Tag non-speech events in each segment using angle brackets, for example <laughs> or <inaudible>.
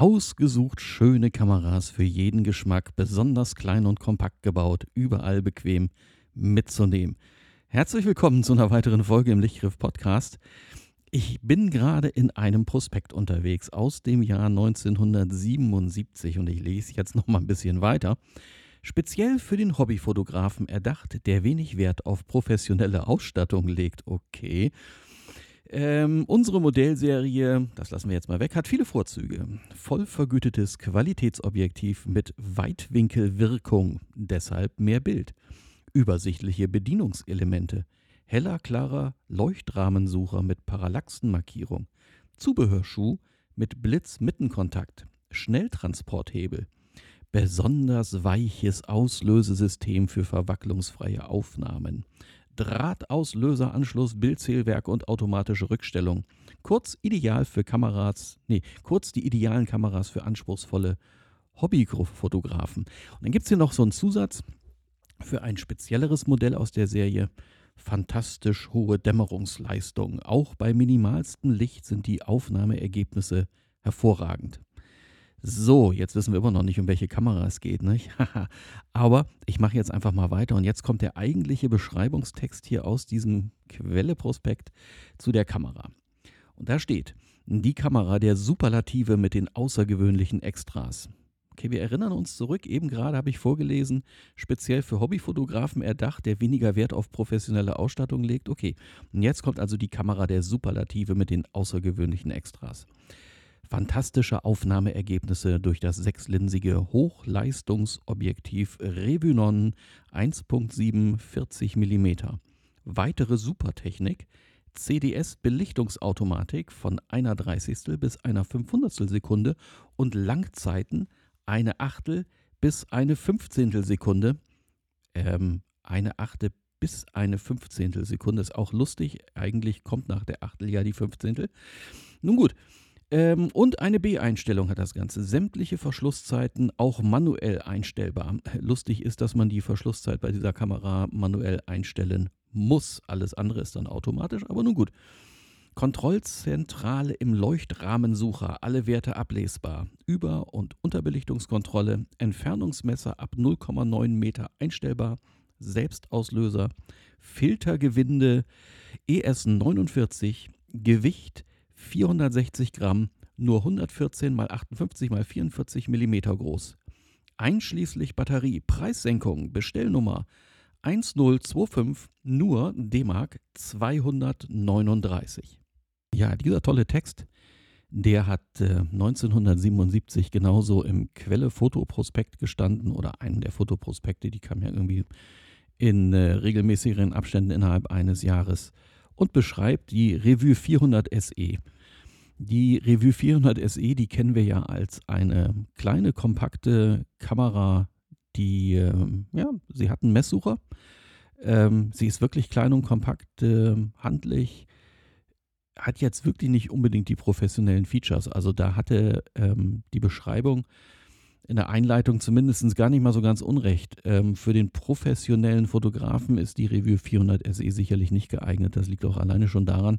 Ausgesucht schöne Kameras für jeden Geschmack, besonders klein und kompakt gebaut, überall bequem mitzunehmen. Herzlich willkommen zu einer weiteren Folge im Lichtgriff Podcast. Ich bin gerade in einem Prospekt unterwegs aus dem Jahr 1977 und ich lese jetzt noch mal ein bisschen weiter. Speziell für den Hobbyfotografen erdacht, der wenig Wert auf professionelle Ausstattung legt. Okay. Ähm, unsere Modellserie, das lassen wir jetzt mal weg, hat viele Vorzüge. Voll vergütetes Qualitätsobjektiv mit Weitwinkelwirkung, deshalb mehr Bild. Übersichtliche Bedienungselemente. Heller, klarer Leuchtrahmensucher mit Parallaxenmarkierung. Zubehörschuh mit Blitz-Mittenkontakt. Schnelltransporthebel. Besonders weiches Auslösesystem für verwacklungsfreie Aufnahmen. Drahtauslöseranschluss, Bildzählwerk und automatische Rückstellung. Kurz ideal für Kameras, nee, kurz die idealen Kameras für anspruchsvolle Hobbyfotografen. Und dann gibt es hier noch so einen Zusatz für ein spezielleres Modell aus der Serie. Fantastisch hohe Dämmerungsleistung. Auch bei minimalstem Licht sind die Aufnahmeergebnisse hervorragend. So, jetzt wissen wir immer noch nicht, um welche Kamera es geht, nicht? <laughs> Aber ich mache jetzt einfach mal weiter und jetzt kommt der eigentliche Beschreibungstext hier aus diesem Quelleprospekt zu der Kamera. Und da steht, die Kamera der Superlative mit den außergewöhnlichen Extras. Okay, wir erinnern uns zurück, eben gerade habe ich vorgelesen, speziell für Hobbyfotografen erdacht, der weniger Wert auf professionelle Ausstattung legt. Okay, und jetzt kommt also die Kamera der Superlative mit den außergewöhnlichen Extras fantastische Aufnahmeergebnisse durch das sechslinsige Hochleistungsobjektiv Revunon 1.7 40 mm. Weitere Supertechnik CDS-Belichtungsautomatik von einer Dreißigstel bis einer Fünfhundertstel Sekunde und Langzeiten eine Achtel bis eine Fünfzehntel Sekunde. Ähm, eine Achte bis eine Fünfzehntel Sekunde ist auch lustig. Eigentlich kommt nach der Achtel ja die Fünfzehntel. Nun gut, ähm, und eine B-Einstellung hat das Ganze. Sämtliche Verschlusszeiten auch manuell einstellbar. Lustig ist, dass man die Verschlusszeit bei dieser Kamera manuell einstellen muss. Alles andere ist dann automatisch, aber nun gut. Kontrollzentrale im Leuchtrahmensucher, alle Werte ablesbar. Über- und Unterbelichtungskontrolle, Entfernungsmesser ab 0,9 Meter einstellbar, Selbstauslöser, Filtergewinde, ES49, Gewicht 460 Gramm, nur 114 x 58 x 44 mm groß. Einschließlich Batterie, Preissenkung, Bestellnummer 1025, nur D-Mark 239. Ja, dieser tolle Text, der hat äh, 1977 genauso im Quelle-Fotoprospekt gestanden oder einen der Fotoprospekte, die kam ja irgendwie in äh, regelmäßigeren Abständen innerhalb eines Jahres und beschreibt die Revue 400 SE. Die Revue 400 SE, die kennen wir ja als eine kleine, kompakte Kamera, die, äh, ja, sie hat einen Messsucher. Ähm, sie ist wirklich klein und kompakt, äh, handlich, hat jetzt wirklich nicht unbedingt die professionellen Features. Also da hatte ähm, die Beschreibung in der Einleitung zumindest gar nicht mal so ganz unrecht. Ähm, für den professionellen Fotografen ist die Revue 400 SE sicherlich nicht geeignet. Das liegt auch alleine schon daran,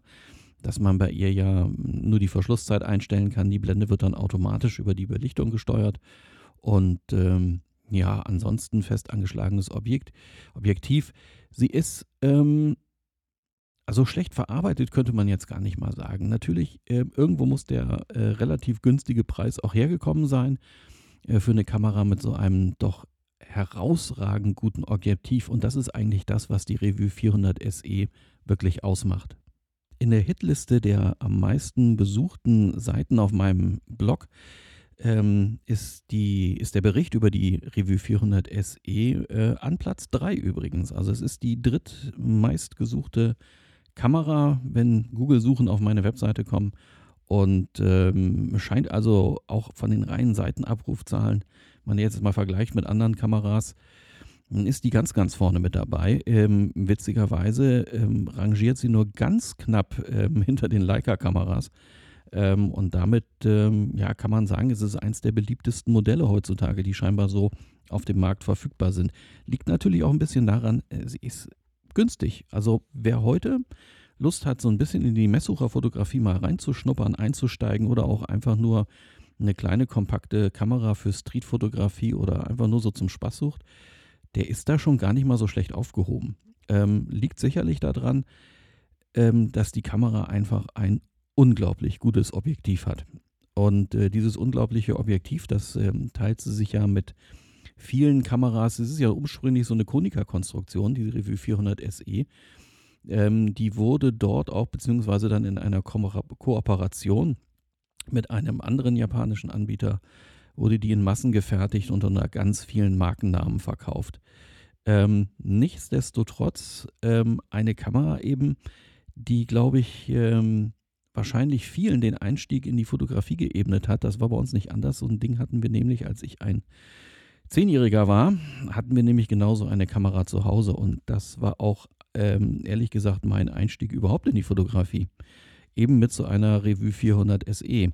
dass man bei ihr ja nur die Verschlusszeit einstellen kann. Die Blende wird dann automatisch über die Belichtung gesteuert. Und ähm, ja, ansonsten fest angeschlagenes Objekt, Objektiv. Sie ist ähm, also schlecht verarbeitet, könnte man jetzt gar nicht mal sagen. Natürlich, äh, irgendwo muss der äh, relativ günstige Preis auch hergekommen sein. Äh, für eine Kamera mit so einem doch herausragend guten Objektiv. Und das ist eigentlich das, was die Revue 400 SE wirklich ausmacht. In der Hitliste der am meisten besuchten Seiten auf meinem Blog ähm, ist, die, ist der Bericht über die Revue 400 SE äh, an Platz 3 übrigens. Also es ist die drittmeistgesuchte Kamera, wenn Google-Suchen auf meine Webseite kommen. Und ähm, scheint also auch von den reinen Seitenabrufzahlen, wenn man jetzt mal vergleicht mit anderen Kameras, ist die ganz, ganz vorne mit dabei. Ähm, witzigerweise ähm, rangiert sie nur ganz knapp ähm, <laughs> hinter den Leica-Kameras. Ähm, und damit ähm, ja, kann man sagen, es ist eines der beliebtesten Modelle heutzutage, die scheinbar so auf dem Markt verfügbar sind. Liegt natürlich auch ein bisschen daran, äh, sie ist günstig. Also wer heute Lust hat, so ein bisschen in die Messsucherfotografie mal reinzuschnuppern, einzusteigen oder auch einfach nur eine kleine kompakte Kamera für Streetfotografie oder einfach nur so zum Spaß sucht, der ist da schon gar nicht mal so schlecht aufgehoben. Ähm, liegt sicherlich daran, ähm, dass die Kamera einfach ein unglaublich gutes Objektiv hat. Und äh, dieses unglaubliche Objektiv, das ähm, teilt sie sich ja mit vielen Kameras. Es ist ja ursprünglich so eine Konica-Konstruktion, die Revue 400 SE. Ähm, die wurde dort auch, beziehungsweise dann in einer Ko Kooperation mit einem anderen japanischen Anbieter, wurde die in Massen gefertigt und unter ganz vielen Markennamen verkauft. Ähm, nichtsdestotrotz ähm, eine Kamera eben, die, glaube ich, ähm, wahrscheinlich vielen den Einstieg in die Fotografie geebnet hat. Das war bei uns nicht anders. So ein Ding hatten wir nämlich, als ich ein Zehnjähriger war, hatten wir nämlich genauso eine Kamera zu Hause und das war auch ähm, ehrlich gesagt mein Einstieg überhaupt in die Fotografie. Eben mit so einer Revue 400 SE.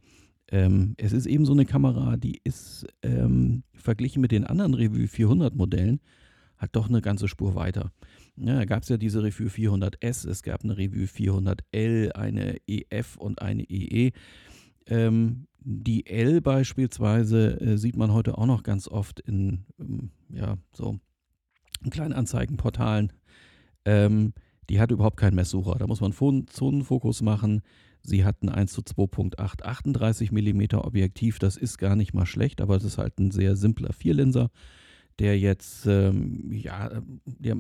Ähm, es ist eben so eine Kamera, die ist ähm, verglichen mit den anderen Revue 400 Modellen halt doch eine ganze Spur weiter. Ja, da gab es ja diese Revue 400S, es gab eine Revue 400L, eine EF und eine EE. Ähm, die L beispielsweise äh, sieht man heute auch noch ganz oft in ähm, ja, so Kleinanzeigenportalen. Ähm, die hat überhaupt keinen Messsucher. Da muss man Zonenfokus machen. Sie hat ein 1 zu 2.8 38 mm Objektiv. Das ist gar nicht mal schlecht, aber es ist halt ein sehr simpler Vierlinser, der jetzt, ähm, ja, der,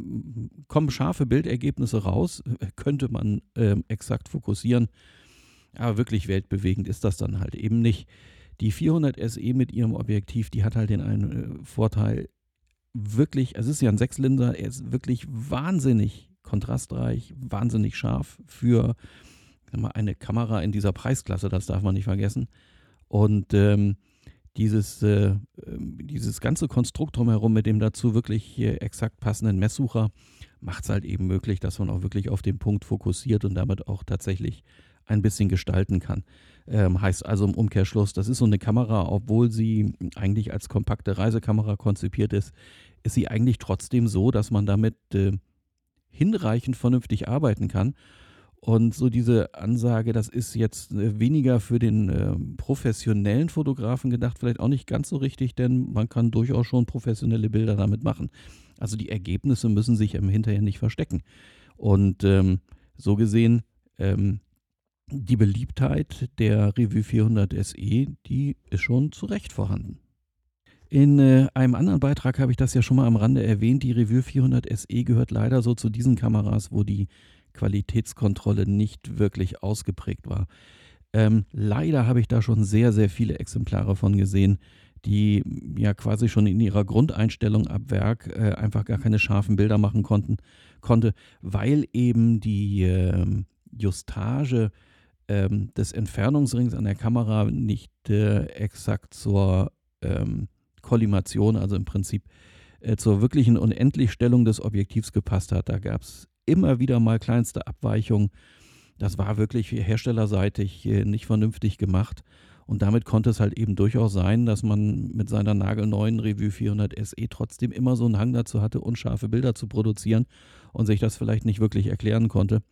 kommen scharfe Bildergebnisse raus, könnte man ähm, exakt fokussieren. Aber wirklich weltbewegend ist das dann halt eben nicht. Die 400 SE mit ihrem Objektiv, die hat halt den einen äh, Vorteil, wirklich, es ist ja ein Sechslinser, er ist wirklich wahnsinnig kontrastreich, wahnsinnig scharf für mal, eine Kamera in dieser Preisklasse, das darf man nicht vergessen. Und ähm, dieses, äh, ähm, dieses ganze Konstrukt drumherum mit dem dazu wirklich exakt passenden Messsucher macht es halt eben möglich, dass man auch wirklich auf den Punkt fokussiert und damit auch tatsächlich ein bisschen gestalten kann. Ähm, heißt also im Umkehrschluss, das ist so eine Kamera, obwohl sie eigentlich als kompakte Reisekamera konzipiert ist, ist sie eigentlich trotzdem so, dass man damit äh, hinreichend vernünftig arbeiten kann. Und so diese Ansage, das ist jetzt äh, weniger für den äh, professionellen Fotografen gedacht, vielleicht auch nicht ganz so richtig, denn man kann durchaus schon professionelle Bilder damit machen. Also die Ergebnisse müssen sich im Hinterher nicht verstecken. Und ähm, so gesehen ähm, die Beliebtheit der Revue 400 SE, die ist schon zu Recht vorhanden. In äh, einem anderen Beitrag habe ich das ja schon mal am Rande erwähnt. Die Revue 400 SE gehört leider so zu diesen Kameras, wo die Qualitätskontrolle nicht wirklich ausgeprägt war. Ähm, leider habe ich da schon sehr, sehr viele Exemplare von gesehen, die ja quasi schon in ihrer Grundeinstellung ab Werk äh, einfach gar keine scharfen Bilder machen konnten, konnte, weil eben die äh, Justage ähm, des Entfernungsrings an der Kamera nicht äh, exakt zur ähm, Kollimation, also im Prinzip äh, zur wirklichen Unendlichstellung des Objektivs gepasst hat. Da gab es immer wieder mal kleinste Abweichungen. Das war wirklich herstellerseitig äh, nicht vernünftig gemacht. Und damit konnte es halt eben durchaus sein, dass man mit seiner nagelneuen Revue 400 SE trotzdem immer so einen Hang dazu hatte, unscharfe Bilder zu produzieren und sich das vielleicht nicht wirklich erklären konnte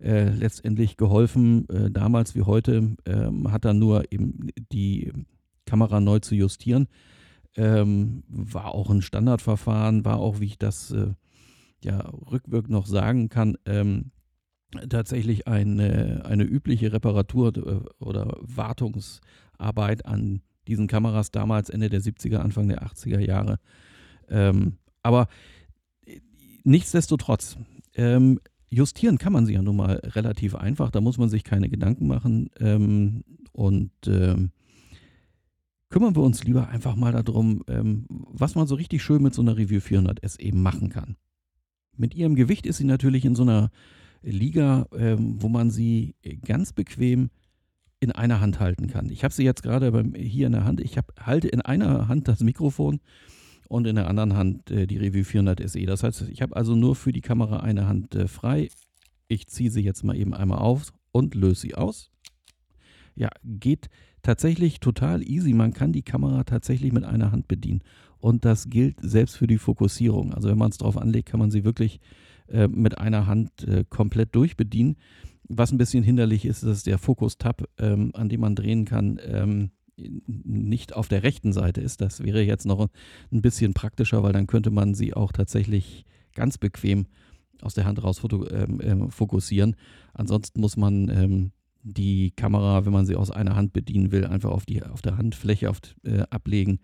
äh, letztendlich geholfen, äh, damals wie heute, äh, hat dann nur eben die Kamera neu zu justieren. Ähm, war auch ein Standardverfahren, war auch, wie ich das äh, ja rückwirkend noch sagen kann, ähm, tatsächlich eine, eine übliche Reparatur äh, oder Wartungsarbeit an diesen Kameras damals Ende der 70er, Anfang der 80er Jahre. Ähm, aber äh, nichtsdestotrotz, ähm, justieren kann man sie ja nun mal relativ einfach. Da muss man sich keine Gedanken machen. Ähm, und ähm, kümmern wir uns lieber einfach mal darum, ähm, was man so richtig schön mit so einer Review 400 SE machen kann. Mit ihrem Gewicht ist sie natürlich in so einer Liga, ähm, wo man sie ganz bequem in einer Hand halten kann. Ich habe sie jetzt gerade hier in der Hand. Ich hab, halte in einer Hand das Mikrofon und in der anderen Hand äh, die Revue 400 SE. Das heißt, ich habe also nur für die Kamera eine Hand äh, frei. Ich ziehe sie jetzt mal eben einmal auf und löse sie aus. Ja, geht tatsächlich total easy. Man kann die Kamera tatsächlich mit einer Hand bedienen. Und das gilt selbst für die Fokussierung. Also wenn man es drauf anlegt, kann man sie wirklich äh, mit einer Hand äh, komplett durchbedienen. Was ein bisschen hinderlich ist, ist der Fokus-Tab, ähm, an dem man drehen kann. Ähm, nicht auf der rechten Seite ist. Das wäre jetzt noch ein bisschen praktischer, weil dann könnte man sie auch tatsächlich ganz bequem aus der Hand raus foto, ähm, ähm, fokussieren. Ansonsten muss man ähm, die Kamera, wenn man sie aus einer Hand bedienen will, einfach auf, die, auf der Handfläche auf, äh, ablegen.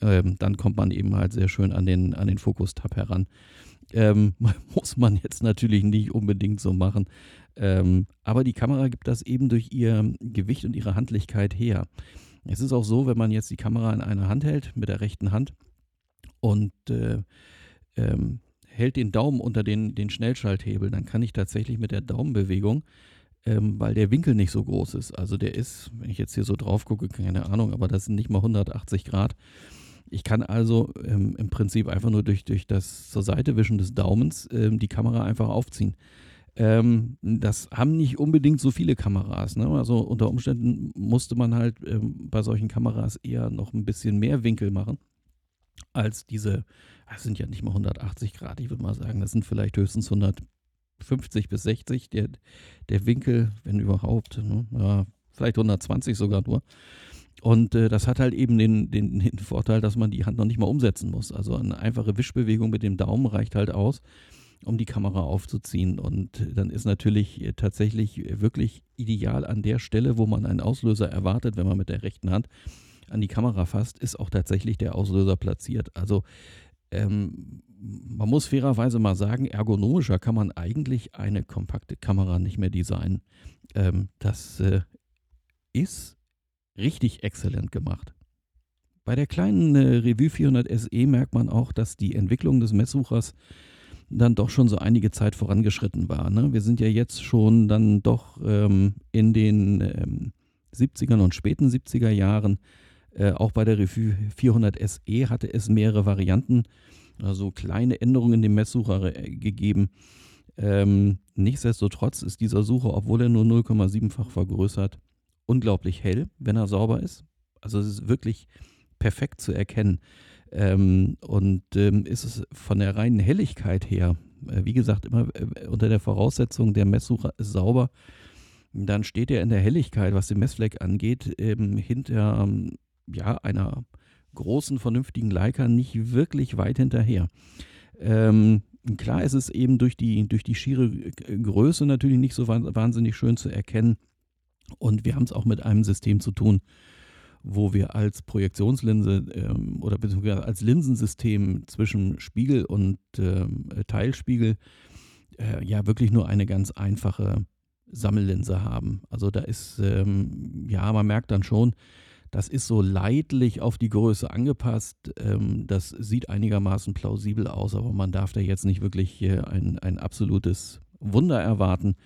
Ähm, dann kommt man eben halt sehr schön an den, an den Fokus-Tab heran. Ähm, <laughs> muss man jetzt natürlich nicht unbedingt so machen. Ähm, aber die Kamera gibt das eben durch ihr Gewicht und ihre Handlichkeit her. Es ist auch so, wenn man jetzt die Kamera in einer Hand hält, mit der rechten Hand, und äh, ähm, hält den Daumen unter den, den Schnellschalthebel, dann kann ich tatsächlich mit der Daumenbewegung, ähm, weil der Winkel nicht so groß ist, also der ist, wenn ich jetzt hier so drauf gucke, keine Ahnung, aber das sind nicht mal 180 Grad. Ich kann also ähm, im Prinzip einfach nur durch, durch das zur Seite wischen des Daumens ähm, die Kamera einfach aufziehen. Ähm, das haben nicht unbedingt so viele Kameras. Ne? Also unter Umständen musste man halt ähm, bei solchen Kameras eher noch ein bisschen mehr Winkel machen als diese, das sind ja nicht mal 180 Grad, ich würde mal sagen, das sind vielleicht höchstens 150 bis 60 der, der Winkel, wenn überhaupt, ne? ja, vielleicht 120 sogar nur. Und äh, das hat halt eben den, den, den Vorteil, dass man die Hand noch nicht mal umsetzen muss. Also eine einfache Wischbewegung mit dem Daumen reicht halt aus, um die Kamera aufzuziehen. Und dann ist natürlich äh, tatsächlich wirklich ideal an der Stelle, wo man einen Auslöser erwartet, wenn man mit der rechten Hand an die Kamera fasst, ist auch tatsächlich der Auslöser platziert. Also ähm, man muss fairerweise mal sagen, ergonomischer kann man eigentlich eine kompakte Kamera nicht mehr designen. Ähm, das äh, ist richtig exzellent gemacht. Bei der kleinen äh, Revue 400 SE merkt man auch, dass die Entwicklung des Messsuchers dann doch schon so einige Zeit vorangeschritten war. Ne? Wir sind ja jetzt schon dann doch ähm, in den ähm, 70ern und späten 70er Jahren äh, auch bei der Revue 400 SE hatte es mehrere Varianten, also kleine Änderungen in dem Messsucher äh, gegeben. Ähm, nichtsdestotrotz ist dieser Sucher, obwohl er nur 0,7-fach vergrößert, unglaublich hell, wenn er sauber ist. Also es ist wirklich perfekt zu erkennen. Ähm, und ähm, ist es von der reinen Helligkeit her, äh, wie gesagt, immer äh, unter der Voraussetzung, der Messsucher ist sauber, dann steht er in der Helligkeit, was den Messfleck angeht, ähm, hinter ja, einer großen, vernünftigen Leica nicht wirklich weit hinterher. Ähm, klar ist es eben durch die, durch die schiere Größe natürlich nicht so wahnsinnig schön zu erkennen. Und wir haben es auch mit einem System zu tun, wo wir als Projektionslinse ähm, oder beziehungsweise als Linsensystem zwischen Spiegel und ähm, Teilspiegel äh, ja wirklich nur eine ganz einfache Sammellinse haben. Also da ist, ähm, ja, man merkt dann schon, das ist so leidlich auf die Größe angepasst. Ähm, das sieht einigermaßen plausibel aus, aber man darf da jetzt nicht wirklich ein, ein absolutes Wunder erwarten.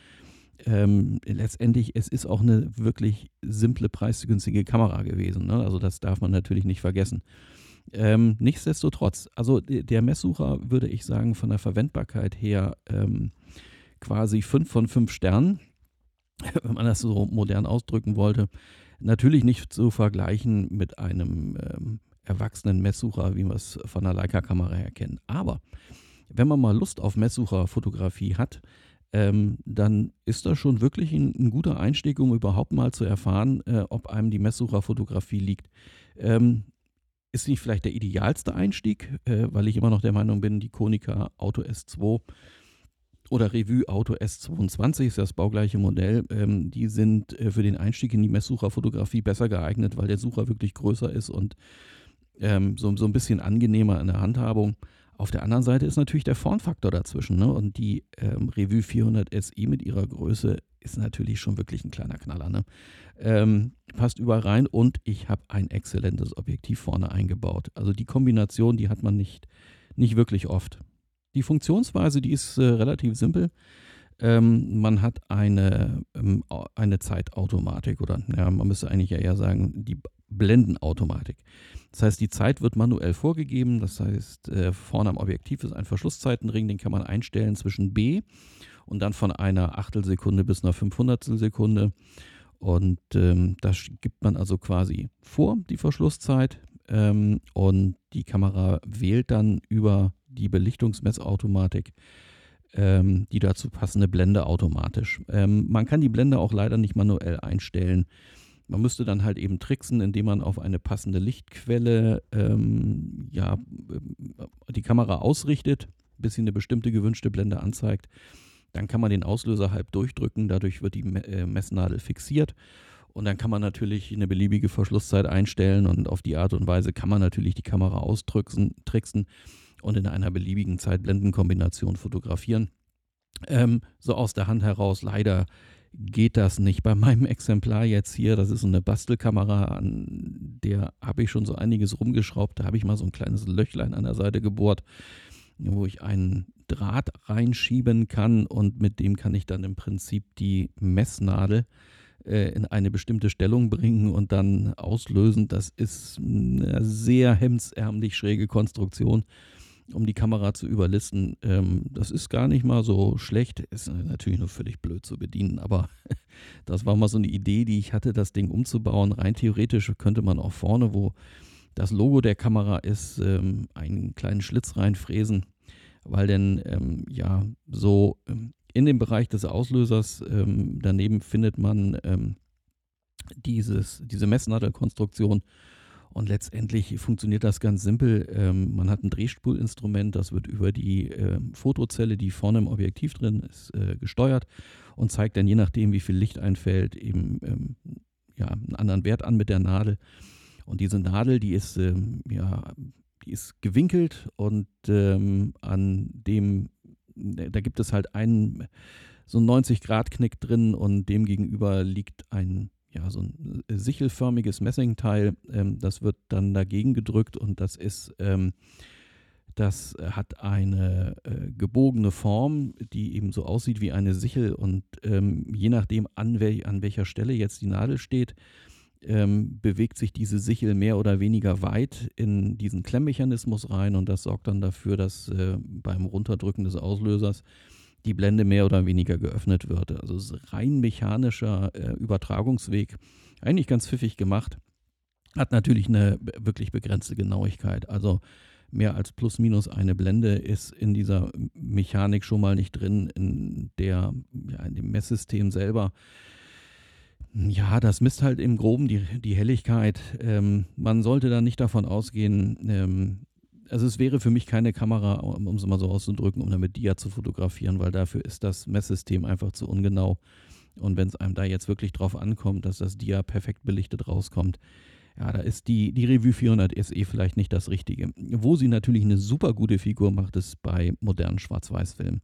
Ähm, letztendlich, es ist auch eine wirklich simple, preisgünstige Kamera gewesen. Ne? Also das darf man natürlich nicht vergessen. Ähm, nichtsdestotrotz, also der Messsucher würde ich sagen, von der Verwendbarkeit her ähm, quasi 5 von 5 Sternen, <laughs> wenn man das so modern ausdrücken wollte. Natürlich nicht zu vergleichen mit einem ähm, erwachsenen Messsucher, wie wir es von der Leica-Kamera her kennen. Aber wenn man mal Lust auf Messsucherfotografie hat, ähm, dann ist das schon wirklich ein, ein, guter Einstieg, um überhaupt mal zu erfahren, äh, ob einem die Messsucherfotografie liegt. Ähm, ist nicht vielleicht der idealste Einstieg, äh, weil ich immer noch der Meinung bin, die Konica Auto S2 oder Revue Auto S22 ist das baugleiche Modell. Ähm, die sind äh, für den Einstieg in die Messsucherfotografie besser geeignet, weil der Sucher wirklich größer ist und ähm, so, so ein bisschen angenehmer in der Handhabung. Auf der anderen Seite ist natürlich der Formfaktor dazwischen. Ne? Und die ähm, Revue 400 SE mit ihrer Größe ist natürlich schon wirklich ein kleiner Knaller. Ne? Ähm, passt überall rein und ich habe ein exzellentes Objektiv vorne eingebaut. Also die Kombination, die hat man nicht, nicht wirklich oft. Die Funktionsweise, die ist äh, relativ simpel. Ähm, man hat eine, ähm, eine Zeitautomatik oder ja, man müsste eigentlich eher sagen, die Blendenautomatik. Das heißt, die Zeit wird manuell vorgegeben. Das heißt, äh, vorne am Objektiv ist ein Verschlusszeitenring, den kann man einstellen zwischen B und dann von einer Achtelsekunde bis einer Fünfhundertstelsekunde. Und ähm, das gibt man also quasi vor, die Verschlusszeit. Ähm, und die Kamera wählt dann über die Belichtungsmessautomatik ähm, die dazu passende Blende automatisch. Ähm, man kann die Blende auch leider nicht manuell einstellen. Man müsste dann halt eben tricksen, indem man auf eine passende Lichtquelle ähm, ja, äh, die Kamera ausrichtet, bis sie eine bestimmte gewünschte Blende anzeigt. Dann kann man den Auslöser halb durchdrücken, dadurch wird die äh, Messnadel fixiert. Und dann kann man natürlich eine beliebige Verschlusszeit einstellen und auf die Art und Weise kann man natürlich die Kamera austricksen und in einer beliebigen Zeitblendenkombination fotografieren. Ähm, so aus der Hand heraus leider geht das nicht. Bei meinem Exemplar jetzt hier, das ist eine Bastelkamera, an der habe ich schon so einiges rumgeschraubt. Da habe ich mal so ein kleines Löchlein an der Seite gebohrt, wo ich einen Draht reinschieben kann und mit dem kann ich dann im Prinzip die Messnadel äh, in eine bestimmte Stellung bringen und dann auslösen. Das ist eine sehr hemdsärmlich schräge Konstruktion um die Kamera zu überlisten. Ähm, das ist gar nicht mal so schlecht. Ist natürlich nur völlig blöd zu bedienen, aber <laughs> das war mal so eine Idee, die ich hatte, das Ding umzubauen. Rein theoretisch könnte man auch vorne, wo das Logo der Kamera ist, ähm, einen kleinen Schlitz reinfräsen, weil denn ähm, ja so ähm, in dem Bereich des Auslösers ähm, daneben findet man ähm, dieses, diese Messnadelkonstruktion und letztendlich funktioniert das ganz simpel. Ähm, man hat ein Drehspulinstrument, das wird über die äh, Fotozelle, die vorne im Objektiv drin ist, äh, gesteuert und zeigt dann je nachdem, wie viel Licht einfällt, eben ähm, ja, einen anderen Wert an mit der Nadel. Und diese Nadel, die ist, ähm, ja, die ist gewinkelt und ähm, an dem, da gibt es halt einen so 90-Grad-Knick drin und dem gegenüber liegt ein ja, so ein äh, sichelförmiges Messingteil. Ähm, das wird dann dagegen gedrückt und das ist, ähm, das hat eine äh, gebogene Form, die eben so aussieht wie eine Sichel und ähm, je nachdem, an, wel an welcher Stelle jetzt die Nadel steht, ähm, bewegt sich diese Sichel mehr oder weniger weit in diesen Klemmmechanismus rein und das sorgt dann dafür, dass äh, beim Runterdrücken des Auslösers die Blende mehr oder weniger geöffnet wird. Also rein mechanischer äh, Übertragungsweg, eigentlich ganz pfiffig gemacht, hat natürlich eine wirklich begrenzte Genauigkeit. Also mehr als plus minus eine Blende ist in dieser Mechanik schon mal nicht drin, in der, ja, in dem Messsystem selber. Ja, das misst halt im Groben die, die Helligkeit. Ähm, man sollte da nicht davon ausgehen, ähm, also es wäre für mich keine Kamera, um es mal so auszudrücken, um damit Dia zu fotografieren, weil dafür ist das Messsystem einfach zu ungenau. Und wenn es einem da jetzt wirklich drauf ankommt, dass das Dia perfekt belichtet rauskommt, ja, da ist die, die Revue 400 SE vielleicht nicht das Richtige. Wo sie natürlich eine super gute Figur macht, ist bei modernen Schwarz-Weiß-Filmen.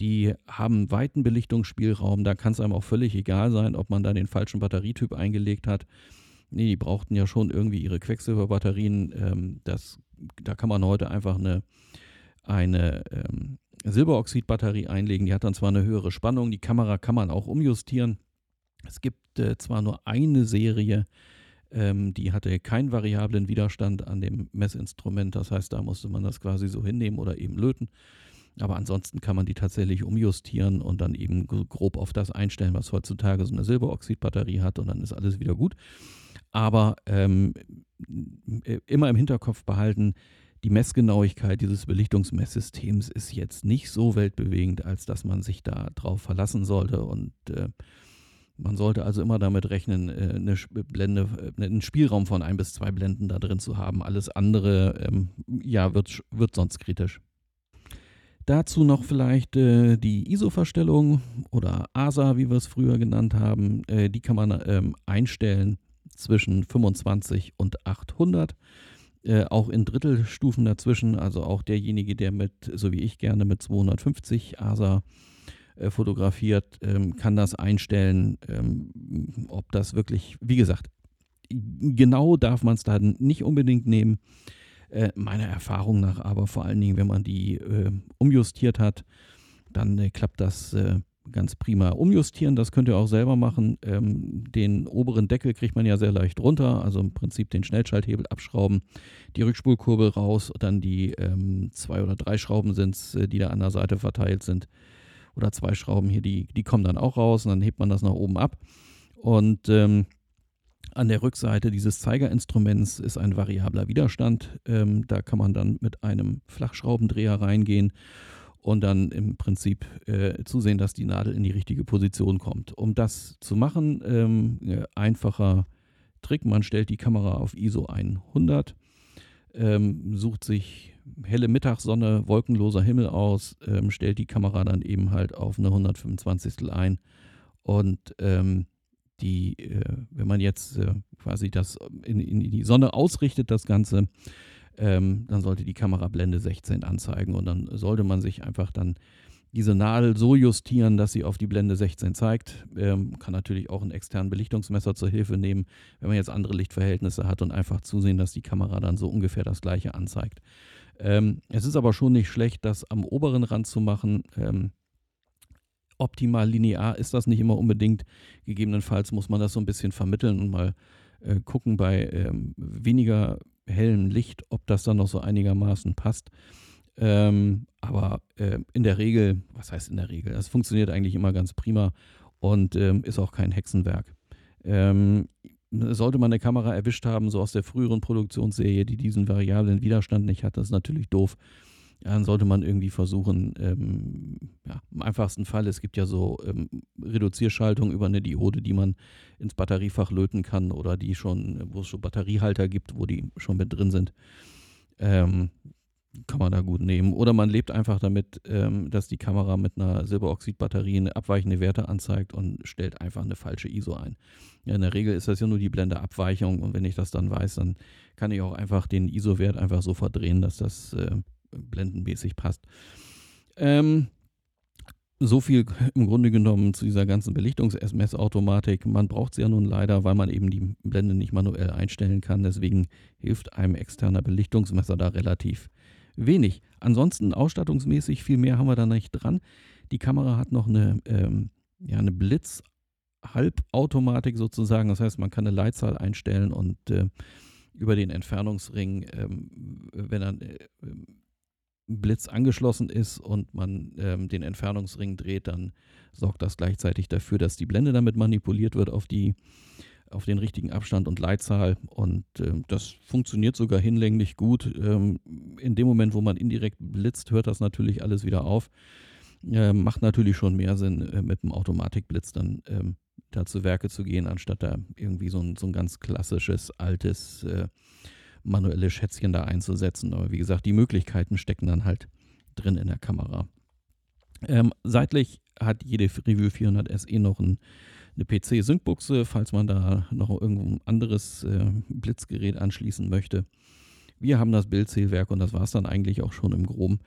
Die haben weiten Belichtungsspielraum, da kann es einem auch völlig egal sein, ob man da den falschen Batterietyp eingelegt hat. Nee, die brauchten ja schon irgendwie ihre Quecksilberbatterien. Ähm, das da kann man heute einfach eine, eine ähm, Silberoxidbatterie einlegen. Die hat dann zwar eine höhere Spannung, die Kamera kann man auch umjustieren. Es gibt äh, zwar nur eine Serie, ähm, die hatte keinen variablen Widerstand an dem Messinstrument. Das heißt, da musste man das quasi so hinnehmen oder eben löten. Aber ansonsten kann man die tatsächlich umjustieren und dann eben grob auf das einstellen, was heutzutage so eine Silberoxidbatterie hat und dann ist alles wieder gut. Aber ähm, immer im Hinterkopf behalten, die Messgenauigkeit dieses Belichtungsmesssystems ist jetzt nicht so weltbewegend, als dass man sich da drauf verlassen sollte. Und äh, man sollte also immer damit rechnen, äh, eine Blende, äh, einen Spielraum von ein bis zwei Blenden da drin zu haben. Alles andere, ähm, ja, wird, wird sonst kritisch. Dazu noch vielleicht äh, die ISO-Verstellung oder ASA, wie wir es früher genannt haben. Äh, die kann man ähm, einstellen zwischen 25 und 800. Äh, auch in Drittelstufen dazwischen, also auch derjenige, der mit, so wie ich gerne mit 250 ASA äh, fotografiert, ähm, kann das einstellen, ähm, ob das wirklich, wie gesagt, genau darf man es da nicht unbedingt nehmen. Äh, meiner Erfahrung nach aber vor allen Dingen, wenn man die äh, umjustiert hat, dann äh, klappt das äh, ganz prima. Umjustieren, das könnt ihr auch selber machen. Ähm, den oberen Deckel kriegt man ja sehr leicht runter, also im Prinzip den Schnellschalthebel abschrauben, die Rückspulkurbel raus, dann die ähm, zwei oder drei Schrauben sind es, äh, die da an der Seite verteilt sind. Oder zwei Schrauben hier, die, die kommen dann auch raus und dann hebt man das nach oben ab. Und ähm, an der Rückseite dieses Zeigerinstruments ist ein variabler Widerstand. Ähm, da kann man dann mit einem Flachschraubendreher reingehen und dann im Prinzip äh, zusehen, dass die Nadel in die richtige Position kommt. Um das zu machen, ähm, einfacher Trick, man stellt die Kamera auf ISO 100, ähm, sucht sich helle Mittagssonne, wolkenloser Himmel aus, ähm, stellt die Kamera dann eben halt auf eine 125. ein und ähm, die, äh, wenn man jetzt äh, quasi das in, in, die Sonne ausrichtet, das Ganze, ähm, dann sollte die Kamera Blende 16 anzeigen und dann sollte man sich einfach dann diese Nadel so justieren, dass sie auf die Blende 16 zeigt. Ähm, kann natürlich auch einen externen Belichtungsmesser zur Hilfe nehmen, wenn man jetzt andere Lichtverhältnisse hat und einfach zusehen, dass die Kamera dann so ungefähr das gleiche anzeigt. Ähm, es ist aber schon nicht schlecht, das am oberen Rand zu machen. Ähm, optimal linear ist das nicht immer unbedingt. Gegebenenfalls muss man das so ein bisschen vermitteln und mal äh, gucken bei ähm, weniger hellem Licht, ob das dann noch so einigermaßen passt. Ähm, aber äh, in der Regel, was heißt in der Regel? Das funktioniert eigentlich immer ganz prima und ähm, ist auch kein Hexenwerk. Ähm, sollte man eine Kamera erwischt haben, so aus der früheren Produktionsserie, die diesen variablen Widerstand nicht hat, das ist natürlich doof. Dann sollte man irgendwie versuchen, ähm, ja, im einfachsten Fall, es gibt ja so ähm, Reduzierschaltungen über eine Diode, die man ins Batteriefach löten kann oder die schon, wo es schon Batteriehalter gibt, wo die schon mit drin sind. Ähm, kann man da gut nehmen. Oder man lebt einfach damit, ähm, dass die Kamera mit einer Silberoxidbatterie abweichende Werte anzeigt und stellt einfach eine falsche ISO ein. Ja, in der Regel ist das ja nur die Blendeabweichung und wenn ich das dann weiß, dann kann ich auch einfach den ISO-Wert einfach so verdrehen, dass das äh, blendenmäßig passt. Ähm, so viel im Grunde genommen zu dieser ganzen Belichtungs-SMS-Automatik. Man braucht sie ja nun leider, weil man eben die Blende nicht manuell einstellen kann. Deswegen hilft einem externer Belichtungsmesser da relativ wenig. Ansonsten ausstattungsmäßig viel mehr haben wir da nicht dran. Die Kamera hat noch eine, ähm, ja, eine Blitz-Halbautomatik sozusagen. Das heißt, man kann eine Leitzahl einstellen und äh, über den Entfernungsring, ähm, wenn dann äh, Blitz angeschlossen ist und man ähm, den Entfernungsring dreht, dann sorgt das gleichzeitig dafür, dass die Blende damit manipuliert wird auf die auf den richtigen Abstand und Leitzahl. Und äh, das funktioniert sogar hinlänglich gut. Ähm, in dem Moment, wo man indirekt blitzt, hört das natürlich alles wieder auf. Äh, macht natürlich schon mehr Sinn, äh, mit einem Automatikblitz dann ähm, da zu Werke zu gehen, anstatt da irgendwie so ein, so ein ganz klassisches, altes, äh, manuelles Schätzchen da einzusetzen. Aber wie gesagt, die Möglichkeiten stecken dann halt drin in der Kamera. Ähm, seitlich hat jede Review 400 SE noch ein eine PC-Sync-Buchse, falls man da noch irgendein anderes äh, Blitzgerät anschließen möchte. Wir haben das Bildzählwerk und das war es dann eigentlich auch schon im Groben.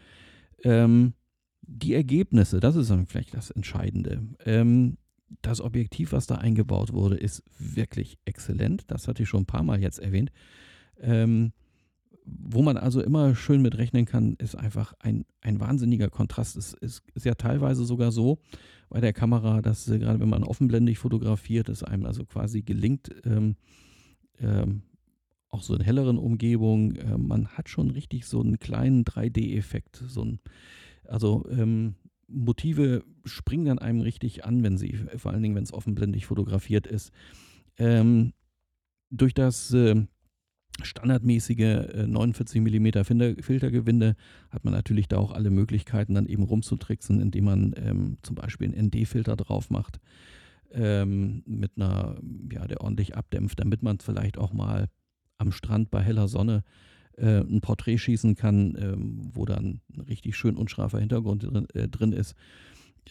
Ähm, die Ergebnisse, das ist dann vielleicht das Entscheidende. Ähm, das Objektiv, was da eingebaut wurde, ist wirklich exzellent. Das hatte ich schon ein paar Mal jetzt erwähnt. Ähm, wo man also immer schön mit rechnen kann, ist einfach ein, ein wahnsinniger Kontrast. Es ist, ist ja teilweise sogar so bei der Kamera, dass äh, gerade wenn man offenblendig fotografiert, es einem also quasi gelingt, ähm, ähm, auch so in helleren Umgebungen, äh, man hat schon richtig so einen kleinen 3D-Effekt. So also ähm, Motive springen dann einem richtig an, wenn sie, vor allen Dingen, wenn es offenblendig fotografiert ist. Ähm, durch das äh, standardmäßige 49 mm Filtergewinde hat man natürlich da auch alle Möglichkeiten, dann eben rumzutricksen, indem man ähm, zum Beispiel einen ND-Filter drauf macht, ähm, mit einer, ja, der ordentlich abdämpft, damit man vielleicht auch mal am Strand bei heller Sonne äh, ein Porträt schießen kann, ähm, wo dann ein richtig schön unscharfer Hintergrund drin, äh, drin ist.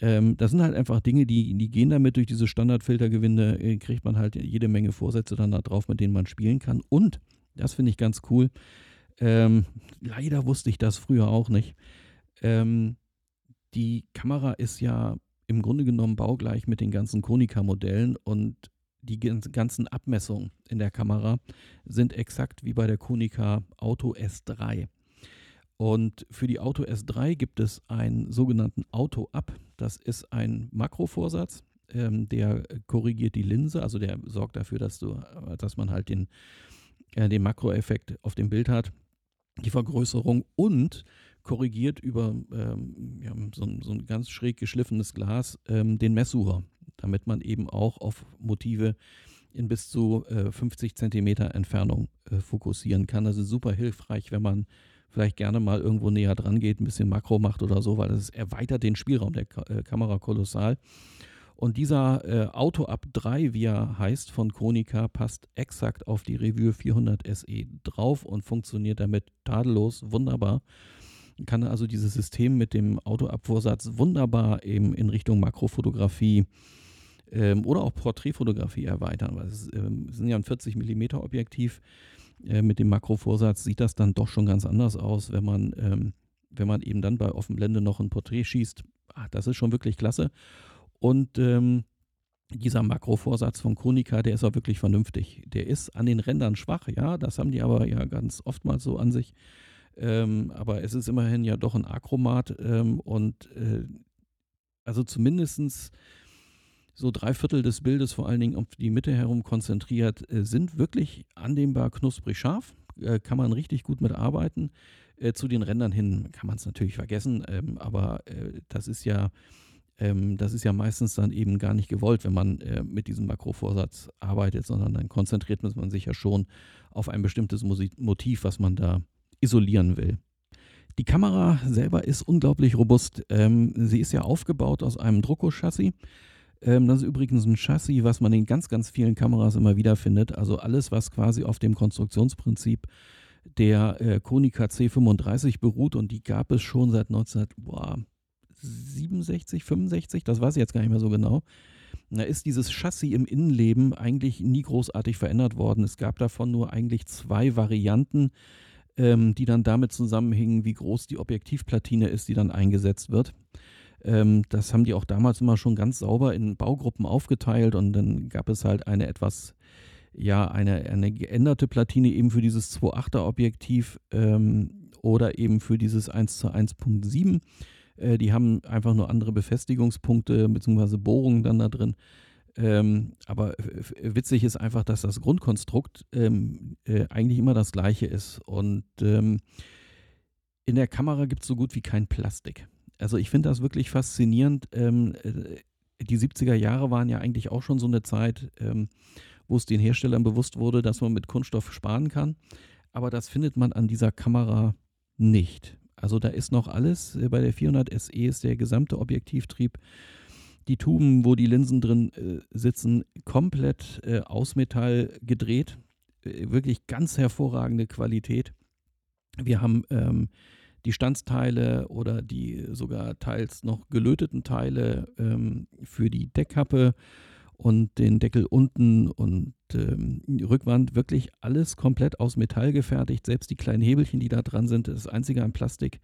Ähm, das sind halt einfach Dinge, die, die gehen damit durch diese Standardfiltergewinde, äh, kriegt man halt jede Menge Vorsätze dann da drauf, mit denen man spielen kann. Und das finde ich ganz cool. Ähm, leider wusste ich das früher auch nicht. Ähm, die Kamera ist ja im Grunde genommen baugleich mit den ganzen Konica-Modellen und die ganzen Abmessungen in der Kamera sind exakt wie bei der Konica Auto S3. Und für die Auto S3 gibt es einen sogenannten Auto-Up. Das ist ein Makrovorsatz, ähm, der korrigiert die Linse, also der sorgt dafür, dass, du, dass man halt den äh, den Makroeffekt auf dem Bild hat, die Vergrößerung und korrigiert über ähm, ja, so, ein, so, ein, ganz schräg geschliffenes Glas ähm, den Messsucher, damit man eben auch auf Motive in bis zu äh, 50 Zentimeter Entfernung äh, fokussieren kann. Ist super hilfreich, wenn man vielleicht gerne mal irgendwo näher dran geht, ein bisschen Makro macht oder so, weil es erweitert den Spielraum der Ka äh, Kamera kolossal. Und dieser äh, Auto Up 3, wie er heißt, von Konica, passt exakt auf die Revue 400 SE drauf und funktioniert damit tadellos, wunderbar. Kann also dieses System mit dem Autoabvorsatz wunderbar eben in Richtung Makrofotografie ähm, oder auch Porträtfotografie erweitern. Weil es ähm, sind ja ein 40 mm Objektiv. Äh, mit dem Makrovorsatz sieht das dann doch schon ganz anders aus, wenn man, ähm, wenn man eben dann bei Offenblende noch ein Porträt schießt. Ach, das ist schon wirklich klasse. Und ähm, dieser Makrovorsatz von Konica, der ist auch wirklich vernünftig. Der ist an den Rändern schwach, ja, das haben die aber ja ganz oftmals so an sich. Ähm, aber es ist immerhin ja doch ein Achromat ähm, und äh, also zumindest so drei Viertel des Bildes, vor allen Dingen auf die Mitte herum konzentriert, äh, sind wirklich annehmbar knusprig scharf. Äh, kann man richtig gut mitarbeiten. Äh, zu den Rändern hin kann man es natürlich vergessen, ähm, aber äh, das ist ja ähm, das ist ja meistens dann eben gar nicht gewollt, wenn man äh, mit diesem Makrovorsatz arbeitet, sondern dann konzentriert man sich ja schon auf ein bestimmtes Motiv, was man da isolieren will. Die Kamera selber ist unglaublich robust. Ähm, sie ist ja aufgebaut aus einem Drucko-Chassis. Ähm, das ist übrigens ein Chassis, was man in ganz, ganz vielen Kameras immer wieder findet. Also alles, was quasi auf dem Konstruktionsprinzip der äh, Konica C35 beruht und die gab es schon seit 19, boah, 67, 65, das weiß ich jetzt gar nicht mehr so genau. Da ist dieses Chassis im Innenleben eigentlich nie großartig verändert worden. Es gab davon nur eigentlich zwei Varianten, ähm, die dann damit zusammenhingen, wie groß die Objektivplatine ist, die dann eingesetzt wird. Ähm, das haben die auch damals immer schon ganz sauber in Baugruppen aufgeteilt und dann gab es halt eine etwas, ja, eine, eine geänderte Platine eben für dieses 2.8er Objektiv ähm, oder eben für dieses 1 zu 1.7 äh, die haben einfach nur andere Befestigungspunkte bzw. Bohrungen dann da drin. Ähm, aber witzig ist einfach, dass das Grundkonstrukt ähm, äh, eigentlich immer das gleiche ist. Und ähm, in der Kamera gibt es so gut wie kein Plastik. Also ich finde das wirklich faszinierend. Ähm, äh, die 70er Jahre waren ja eigentlich auch schon so eine Zeit, ähm, wo es den Herstellern bewusst wurde, dass man mit Kunststoff sparen kann. Aber das findet man an dieser Kamera nicht. Also da ist noch alles. Äh, bei der 400 SE ist der gesamte Objektivtrieb, die Tuben, wo die Linsen drin äh, sitzen, komplett äh, aus Metall gedreht. Äh, wirklich ganz hervorragende Qualität. Wir haben ähm, die Standsteile oder die sogar teils noch gelöteten Teile ähm, für die Deckkappe und den Deckel unten und ähm, Rückwand wirklich alles komplett aus Metall gefertigt. Selbst die kleinen Hebelchen, die da dran sind, das einzige an Plastik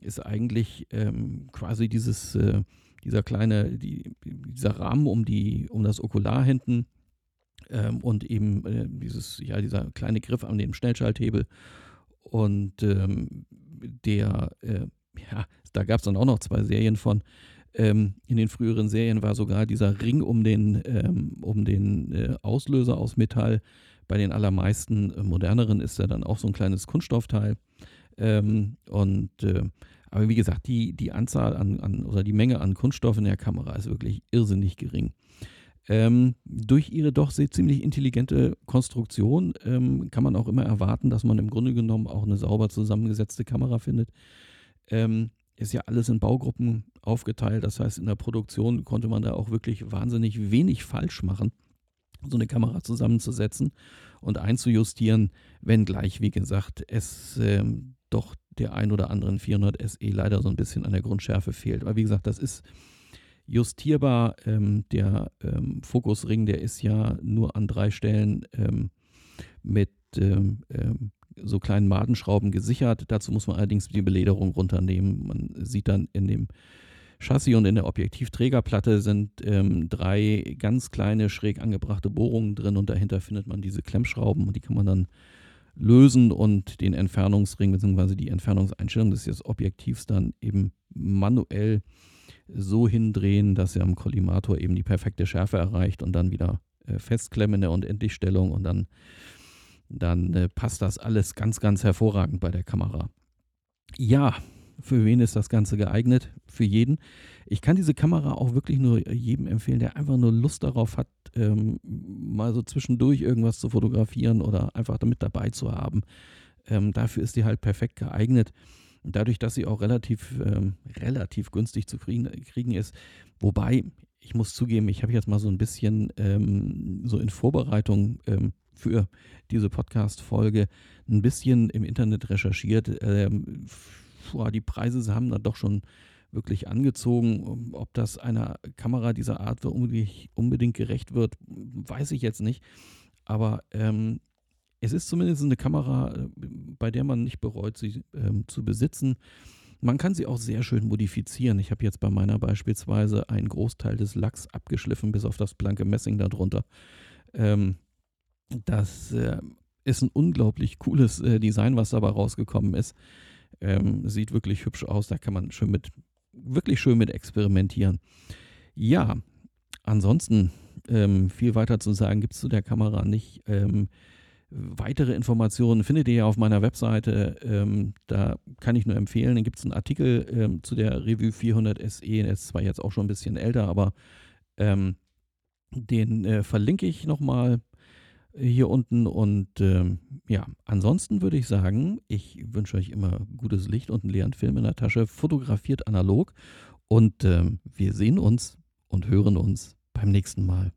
ist eigentlich ähm, quasi dieses, äh, dieser kleine, die, dieser Rahmen um, die, um das Okular hinten ähm, und eben äh, dieses, ja, dieser kleine Griff an dem Schnellschalthebel. Und ähm, der, äh, ja, da gab es dann auch noch zwei Serien von. Ähm, in den früheren Serien war sogar dieser Ring um den, ähm, um den äh, Auslöser aus Metall. Bei den allermeisten äh, moderneren ist er dann auch so ein kleines Kunststoffteil. Ähm, und äh, aber wie gesagt, die, die Anzahl an, an, oder die Menge an Kunststoff in der Kamera ist wirklich irrsinnig gering. Ähm, durch ihre doch sehr ziemlich intelligente Konstruktion ähm, kann man auch immer erwarten, dass man im Grunde genommen auch eine sauber zusammengesetzte Kamera findet. Ähm, ist ja alles in Baugruppen aufgeteilt. Das heißt, in der Produktion konnte man da auch wirklich wahnsinnig wenig falsch machen, so eine Kamera zusammenzusetzen und einzujustieren, wenngleich, wie gesagt, es ähm, doch der ein oder anderen 400 SE leider so ein bisschen an der Grundschärfe fehlt. Aber wie gesagt, das ist justierbar. Ähm, der ähm, Fokusring, der ist ja nur an drei Stellen ähm, mit ähm, ähm, so kleinen Madenschrauben gesichert. Dazu muss man allerdings die Belederung runternehmen. Man sieht dann in dem Chassis und in der Objektivträgerplatte sind ähm, drei ganz kleine schräg angebrachte Bohrungen drin und dahinter findet man diese Klemmschrauben und die kann man dann lösen und den Entfernungsring bzw. die Entfernungseinstellung des Objektivs dann eben manuell so hindrehen, dass er am Kollimator eben die perfekte Schärfe erreicht und dann wieder äh, festklemmen in der Unendlichstellung und dann dann äh, passt das alles ganz, ganz hervorragend bei der Kamera. Ja, für wen ist das Ganze geeignet? Für jeden. Ich kann diese Kamera auch wirklich nur jedem empfehlen, der einfach nur Lust darauf hat, ähm, mal so zwischendurch irgendwas zu fotografieren oder einfach damit dabei zu haben. ähm, dafür ist die halt perfekt geeignet. Dadurch, dass sie auch relativ, ähm, relativ günstig zu kriegen ist. Wobei, ich muss zugeben, ich habe jetzt mal so ein bisschen ähm, so in Vorbereitung ähm, für diese Podcast-Folge ein bisschen im Internet recherchiert. Ähm, die Preise haben da doch schon wirklich angezogen. Ob das einer Kamera dieser Art unbedingt gerecht wird, weiß ich jetzt nicht. Aber ähm, es ist zumindest eine Kamera, äh, bei der man nicht bereut, sie ähm, zu besitzen. Man kann sie auch sehr schön modifizieren. Ich habe jetzt bei meiner beispielsweise einen Großteil des Lachs abgeschliffen, bis auf das blanke Messing darunter. Ähm, das äh, ist ein unglaublich cooles äh, Design, was dabei rausgekommen ist. Ähm, sieht wirklich hübsch aus. Da kann man schön mit, wirklich schön mit experimentieren. Ja, ansonsten ähm, viel weiter zu sagen gibt es zu der Kamera nicht. Ähm, Weitere Informationen findet ihr ja auf meiner Webseite. Ähm, da kann ich nur empfehlen. Dann gibt es einen Artikel ähm, zu der Revue 400 SE. Der ist zwar jetzt auch schon ein bisschen älter, aber ähm, den äh, verlinke ich nochmal hier unten. Und ähm, ja, ansonsten würde ich sagen, ich wünsche euch immer gutes Licht und einen leeren Film in der Tasche. Fotografiert analog. Und ähm, wir sehen uns und hören uns beim nächsten Mal.